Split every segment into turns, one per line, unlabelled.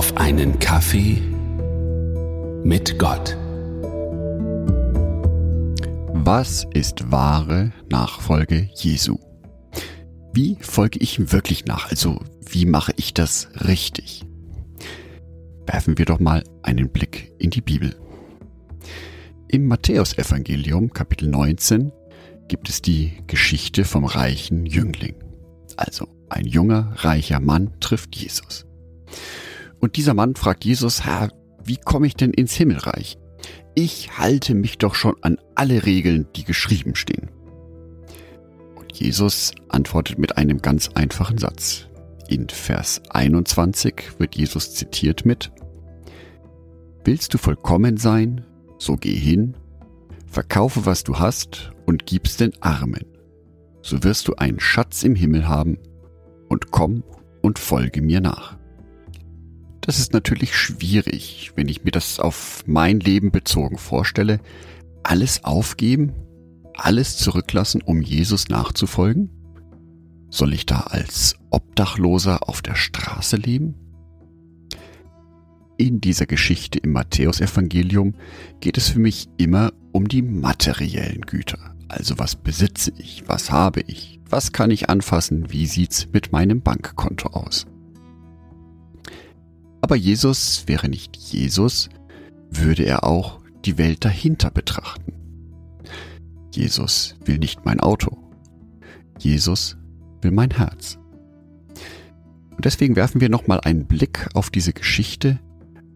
auf einen Kaffee mit Gott.
Was ist wahre Nachfolge Jesu? Wie folge ich ihm wirklich nach? Also wie mache ich das richtig? Werfen wir doch mal einen Blick in die Bibel. Im Matthäusevangelium Kapitel 19 gibt es die Geschichte vom reichen Jüngling. Also ein junger, reicher Mann trifft Jesus. Und dieser Mann fragt Jesus, Herr, wie komme ich denn ins Himmelreich? Ich halte mich doch schon an alle Regeln, die geschrieben stehen. Und Jesus antwortet mit einem ganz einfachen Satz. In Vers 21 wird Jesus zitiert mit, Willst du vollkommen sein, so geh hin, verkaufe was du hast und gib's den Armen. So wirst du einen Schatz im Himmel haben und komm und folge mir nach. Das ist natürlich schwierig, wenn ich mir das auf mein Leben bezogen vorstelle. Alles aufgeben, alles zurücklassen, um Jesus nachzufolgen? Soll ich da als Obdachloser auf der Straße leben? In dieser Geschichte im Matthäusevangelium geht es für mich immer um die materiellen Güter. Also was besitze ich, was habe ich, was kann ich anfassen, wie sieht's mit meinem Bankkonto aus? Aber Jesus wäre nicht Jesus, würde er auch die Welt dahinter betrachten. Jesus will nicht mein Auto. Jesus will mein Herz. Und deswegen werfen wir nochmal einen Blick auf diese Geschichte,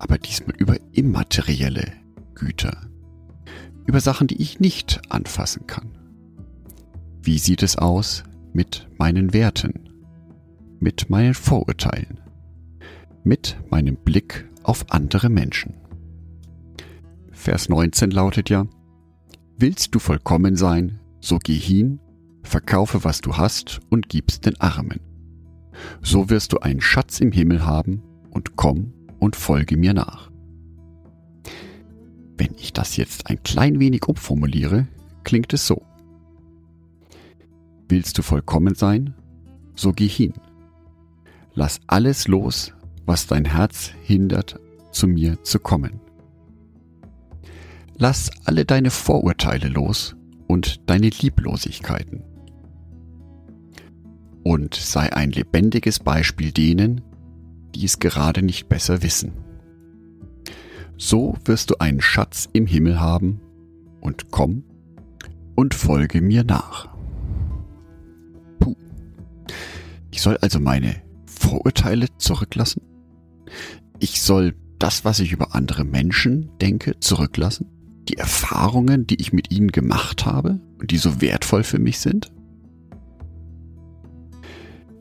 aber diesmal über immaterielle Güter. Über Sachen, die ich nicht anfassen kann. Wie sieht es aus mit meinen Werten? Mit meinen Vorurteilen? Mit meinem Blick auf andere Menschen. Vers 19 lautet ja, Willst du vollkommen sein, so geh hin, verkaufe was du hast und gib's den Armen. So wirst du einen Schatz im Himmel haben und komm und folge mir nach. Wenn ich das jetzt ein klein wenig umformuliere, klingt es so. Willst du vollkommen sein, so geh hin. Lass alles los, was dein Herz hindert, zu mir zu kommen. Lass alle deine Vorurteile los und deine Lieblosigkeiten. Und sei ein lebendiges Beispiel denen, die es gerade nicht besser wissen. So wirst du einen Schatz im Himmel haben und komm und folge mir nach. Puh. Ich soll also meine Vorurteile zurücklassen? Ich soll das, was ich über andere Menschen denke, zurücklassen? Die Erfahrungen, die ich mit ihnen gemacht habe und die so wertvoll für mich sind?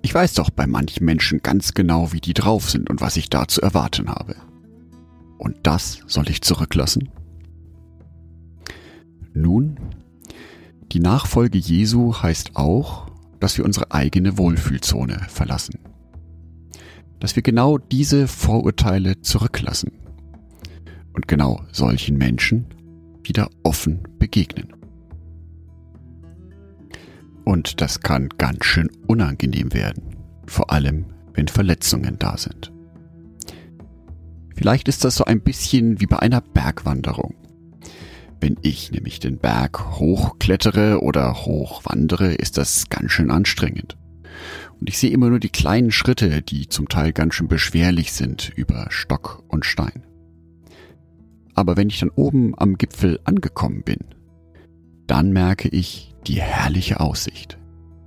Ich weiß doch bei manchen Menschen ganz genau, wie die drauf sind und was ich da zu erwarten habe. Und das soll ich zurücklassen? Nun, die Nachfolge Jesu heißt auch, dass wir unsere eigene Wohlfühlzone verlassen dass wir genau diese Vorurteile zurücklassen und genau solchen Menschen wieder offen begegnen. Und das kann ganz schön unangenehm werden, vor allem wenn Verletzungen da sind. Vielleicht ist das so ein bisschen wie bei einer Bergwanderung. Wenn ich nämlich den Berg hochklettere oder hochwandere, ist das ganz schön anstrengend. Und ich sehe immer nur die kleinen Schritte, die zum Teil ganz schön beschwerlich sind über Stock und Stein. Aber wenn ich dann oben am Gipfel angekommen bin, dann merke ich die herrliche Aussicht.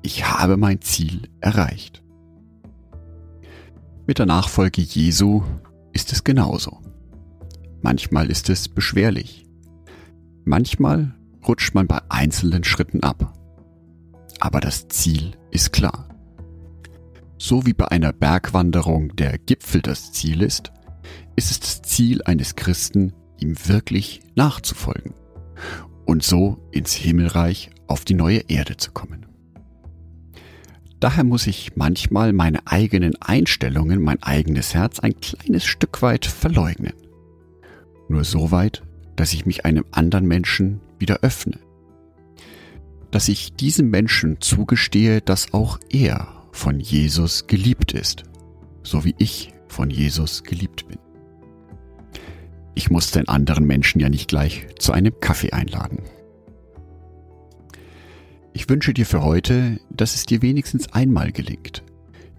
Ich habe mein Ziel erreicht. Mit der Nachfolge Jesu ist es genauso. Manchmal ist es beschwerlich. Manchmal rutscht man bei einzelnen Schritten ab. Aber das Ziel ist klar. So wie bei einer Bergwanderung der Gipfel das Ziel ist, ist es das Ziel eines Christen, ihm wirklich nachzufolgen und so ins Himmelreich auf die neue Erde zu kommen. Daher muss ich manchmal meine eigenen Einstellungen, mein eigenes Herz ein kleines Stück weit verleugnen. Nur so weit, dass ich mich einem anderen Menschen wieder öffne. Dass ich diesem Menschen zugestehe, dass auch er von Jesus geliebt ist, so wie ich von Jesus geliebt bin. Ich muss den anderen Menschen ja nicht gleich zu einem Kaffee einladen. Ich wünsche dir für heute, dass es dir wenigstens einmal gelingt,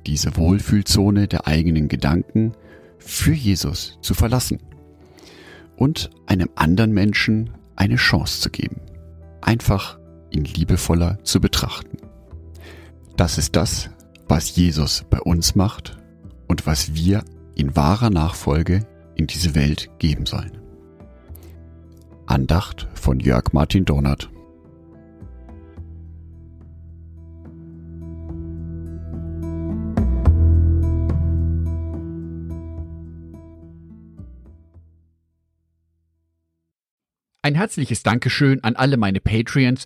diese Wohlfühlzone der eigenen Gedanken für Jesus zu verlassen und einem anderen Menschen eine Chance zu geben, einfach ihn liebevoller zu betrachten. Das ist das, was Jesus bei uns macht und was wir in wahrer Nachfolge in diese Welt geben sollen. Andacht von Jörg Martin Donat
Ein herzliches Dankeschön an alle meine Patreons,